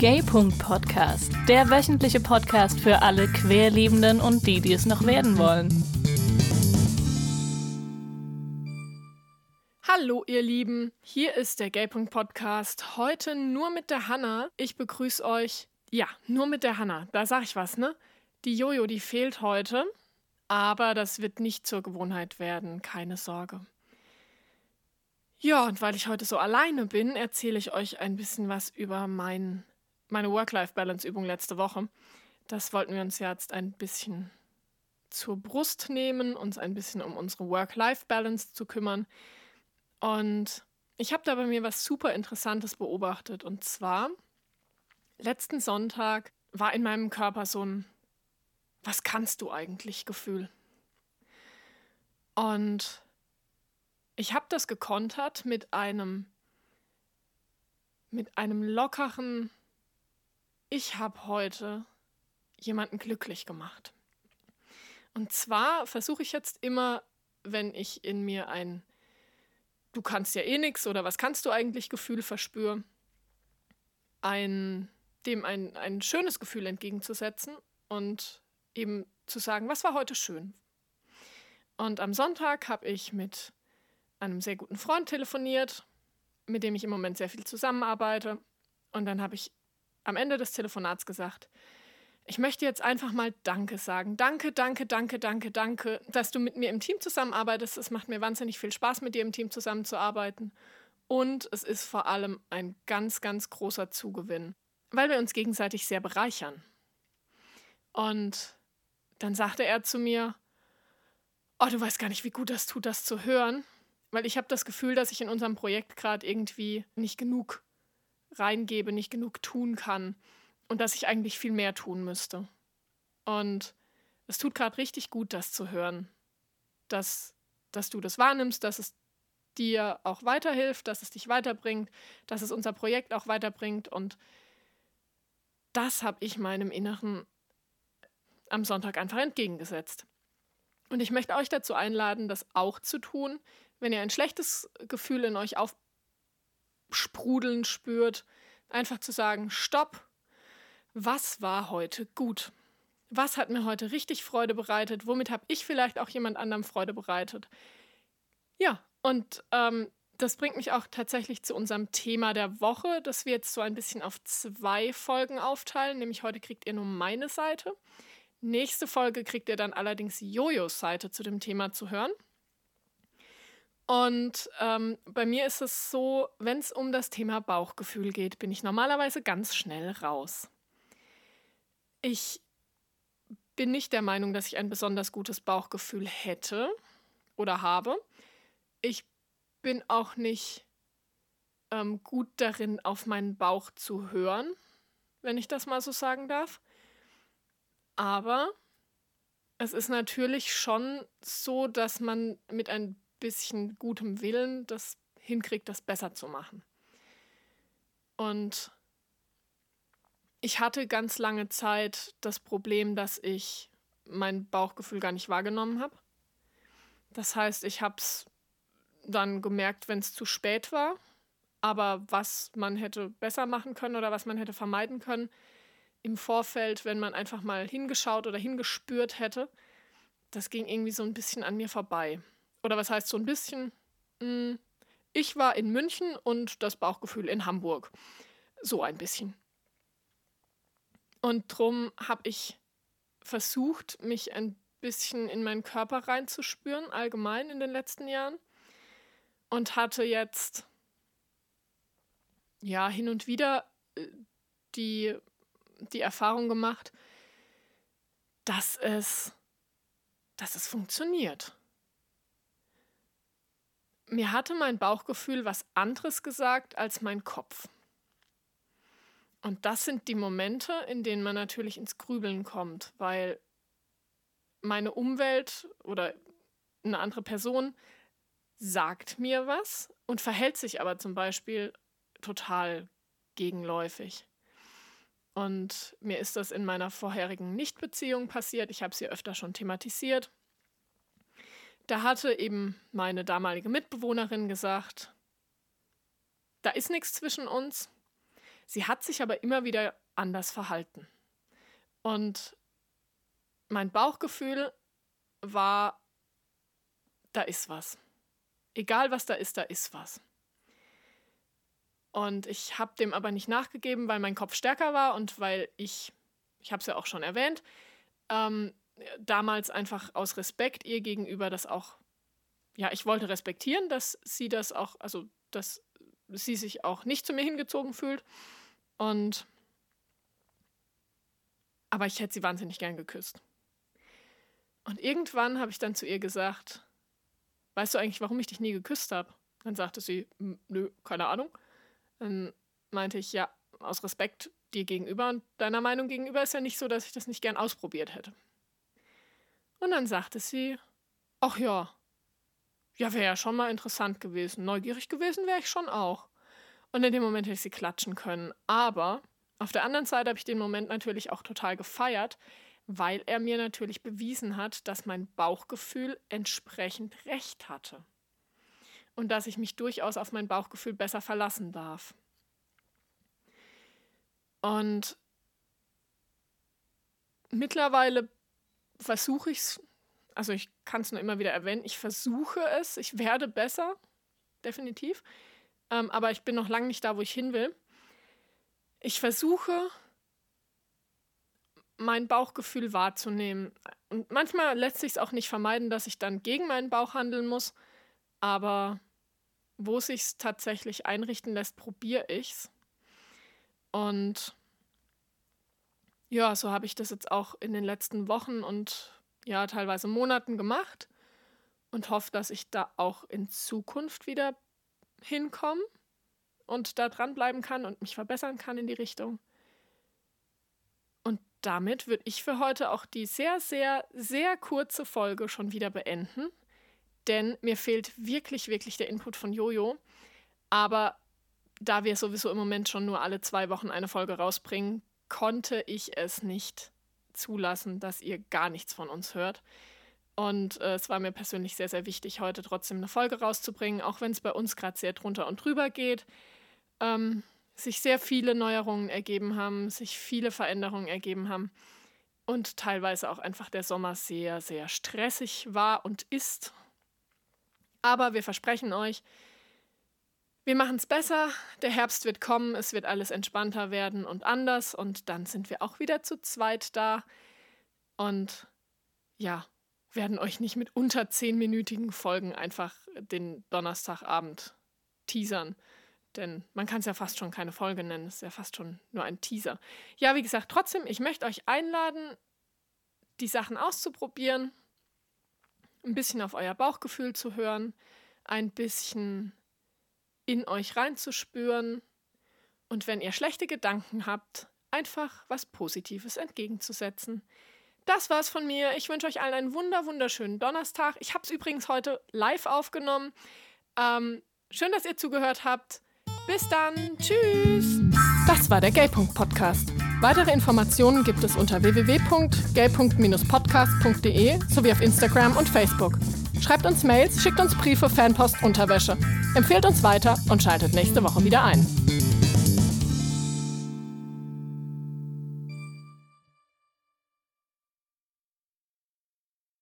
Gay.Podcast, der wöchentliche Podcast für alle Querliebenden und die, die es noch werden wollen. Hallo ihr Lieben, hier ist der Gay.Podcast. Heute nur mit der Hanna. Ich begrüße euch. Ja, nur mit der Hanna. Da sag ich was, ne? Die Jojo, die fehlt heute. Aber das wird nicht zur Gewohnheit werden, keine Sorge. Ja, und weil ich heute so alleine bin, erzähle ich euch ein bisschen was über mein meine Work-Life-Balance-Übung letzte Woche. Das wollten wir uns jetzt ein bisschen zur Brust nehmen, uns ein bisschen um unsere Work-Life-Balance zu kümmern. Und ich habe da bei mir was super Interessantes beobachtet. Und zwar, letzten Sonntag war in meinem Körper so ein Was kannst du eigentlich Gefühl. Und ich habe das gekontert mit einem mit einem lockeren ich habe heute jemanden glücklich gemacht. Und zwar versuche ich jetzt immer, wenn ich in mir ein Du kannst ja eh nichts oder was kannst du eigentlich Gefühl verspüre, ein, dem ein, ein schönes Gefühl entgegenzusetzen und eben zu sagen, was war heute schön. Und am Sonntag habe ich mit einem sehr guten Freund telefoniert, mit dem ich im Moment sehr viel zusammenarbeite. Und dann habe ich am Ende des Telefonats gesagt, ich möchte jetzt einfach mal Danke sagen. Danke, danke, danke, danke, danke, dass du mit mir im Team zusammenarbeitest. Es macht mir wahnsinnig viel Spaß, mit dir im Team zusammenzuarbeiten. Und es ist vor allem ein ganz, ganz großer Zugewinn, weil wir uns gegenseitig sehr bereichern. Und dann sagte er zu mir, oh, du weißt gar nicht, wie gut das tut, das zu hören, weil ich habe das Gefühl, dass ich in unserem Projekt gerade irgendwie nicht genug reingebe, nicht genug tun kann und dass ich eigentlich viel mehr tun müsste. Und es tut gerade richtig gut, das zu hören, dass, dass du das wahrnimmst, dass es dir auch weiterhilft, dass es dich weiterbringt, dass es unser Projekt auch weiterbringt. Und das habe ich meinem Inneren am Sonntag einfach entgegengesetzt. Und ich möchte euch dazu einladen, das auch zu tun, wenn ihr ein schlechtes Gefühl in euch auf, Sprudeln spürt, einfach zu sagen, stopp, was war heute gut? Was hat mir heute richtig Freude bereitet? Womit habe ich vielleicht auch jemand anderem Freude bereitet? Ja, und ähm, das bringt mich auch tatsächlich zu unserem Thema der Woche, das wir jetzt so ein bisschen auf zwei Folgen aufteilen. Nämlich heute kriegt ihr nur meine Seite. Nächste Folge kriegt ihr dann allerdings Jojos Seite zu dem Thema zu hören. Und ähm, bei mir ist es so, wenn es um das Thema Bauchgefühl geht, bin ich normalerweise ganz schnell raus. Ich bin nicht der Meinung, dass ich ein besonders gutes Bauchgefühl hätte oder habe. Ich bin auch nicht ähm, gut darin, auf meinen Bauch zu hören, wenn ich das mal so sagen darf. Aber es ist natürlich schon so, dass man mit ein bisschen gutem Willen das hinkriegt, das besser zu machen. Und ich hatte ganz lange Zeit das Problem, dass ich mein Bauchgefühl gar nicht wahrgenommen habe. Das heißt, ich habe es dann gemerkt, wenn es zu spät war. Aber was man hätte besser machen können oder was man hätte vermeiden können im Vorfeld, wenn man einfach mal hingeschaut oder hingespürt hätte, das ging irgendwie so ein bisschen an mir vorbei oder was heißt so ein bisschen, hm, ich war in München und das Bauchgefühl in Hamburg. So ein bisschen. Und drum habe ich versucht, mich ein bisschen in meinen Körper reinzuspüren, allgemein in den letzten Jahren. Und hatte jetzt ja hin und wieder äh, die, die Erfahrung gemacht, dass es, dass es funktioniert mir hatte mein Bauchgefühl was anderes gesagt als mein Kopf. Und das sind die Momente, in denen man natürlich ins Grübeln kommt, weil meine Umwelt oder eine andere Person sagt mir was und verhält sich aber zum Beispiel total gegenläufig. Und mir ist das in meiner vorherigen Nichtbeziehung passiert. Ich habe sie öfter schon thematisiert. Da hatte eben meine damalige Mitbewohnerin gesagt, da ist nichts zwischen uns. Sie hat sich aber immer wieder anders verhalten. Und mein Bauchgefühl war, da ist was. Egal was da ist, da ist was. Und ich habe dem aber nicht nachgegeben, weil mein Kopf stärker war und weil ich, ich habe es ja auch schon erwähnt, ähm, damals einfach aus Respekt ihr gegenüber das auch, ja, ich wollte respektieren, dass sie das auch, also dass sie sich auch nicht zu mir hingezogen fühlt. Und aber ich hätte sie wahnsinnig gern geküsst. Und irgendwann habe ich dann zu ihr gesagt, weißt du eigentlich, warum ich dich nie geküsst habe? Dann sagte sie, nö, keine Ahnung. Dann meinte ich, ja, aus Respekt dir gegenüber und deiner Meinung gegenüber ist ja nicht so, dass ich das nicht gern ausprobiert hätte. Und dann sagte sie, ach ja, ja, wäre ja schon mal interessant gewesen. Neugierig gewesen wäre ich schon auch. Und in dem Moment hätte ich sie klatschen können. Aber auf der anderen Seite habe ich den Moment natürlich auch total gefeiert, weil er mir natürlich bewiesen hat, dass mein Bauchgefühl entsprechend recht hatte. Und dass ich mich durchaus auf mein Bauchgefühl besser verlassen darf. Und mittlerweile versuche ich es, also ich kann es nur immer wieder erwähnen, ich versuche es, ich werde besser, definitiv, ähm, aber ich bin noch lange nicht da, wo ich hin will. Ich versuche, mein Bauchgefühl wahrzunehmen. Und manchmal lässt sich es auch nicht vermeiden, dass ich dann gegen meinen Bauch handeln muss. Aber wo sich tatsächlich einrichten lässt, probiere ich es. Und ja, so habe ich das jetzt auch in den letzten Wochen und ja, teilweise Monaten gemacht und hoffe, dass ich da auch in Zukunft wieder hinkomme und da dranbleiben kann und mich verbessern kann in die Richtung. Und damit würde ich für heute auch die sehr, sehr, sehr kurze Folge schon wieder beenden. Denn mir fehlt wirklich, wirklich der Input von Jojo. Aber da wir sowieso im Moment schon nur alle zwei Wochen eine Folge rausbringen, konnte ich es nicht zulassen, dass ihr gar nichts von uns hört. Und äh, es war mir persönlich sehr, sehr wichtig, heute trotzdem eine Folge rauszubringen, auch wenn es bei uns gerade sehr drunter und drüber geht ähm, sich sehr viele Neuerungen ergeben haben, sich viele Veränderungen ergeben haben und teilweise auch einfach der Sommer sehr, sehr stressig war und ist. Aber wir versprechen euch, wir machen es besser, der Herbst wird kommen, es wird alles entspannter werden und anders und dann sind wir auch wieder zu zweit da und ja, werden euch nicht mit unter zehnminütigen Folgen einfach den Donnerstagabend teasern. Denn man kann es ja fast schon keine Folge nennen, es ist ja fast schon nur ein Teaser. Ja, wie gesagt, trotzdem, ich möchte euch einladen, die Sachen auszuprobieren, ein bisschen auf euer Bauchgefühl zu hören, ein bisschen in euch reinzuspüren und wenn ihr schlechte Gedanken habt, einfach was Positives entgegenzusetzen. Das war's von mir. Ich wünsche euch allen einen wunder wunderschönen Donnerstag. Ich habe es übrigens heute live aufgenommen. Ähm, schön, dass ihr zugehört habt. Bis dann. Tschüss. Das war der Gaypunkt Podcast. Weitere Informationen gibt es unter www.gaypunkt-podcast.de sowie auf Instagram und Facebook. Schreibt uns Mails, schickt uns Briefe, Fanpost, Unterwäsche. Empfehlt uns weiter und schaltet nächste Woche wieder ein.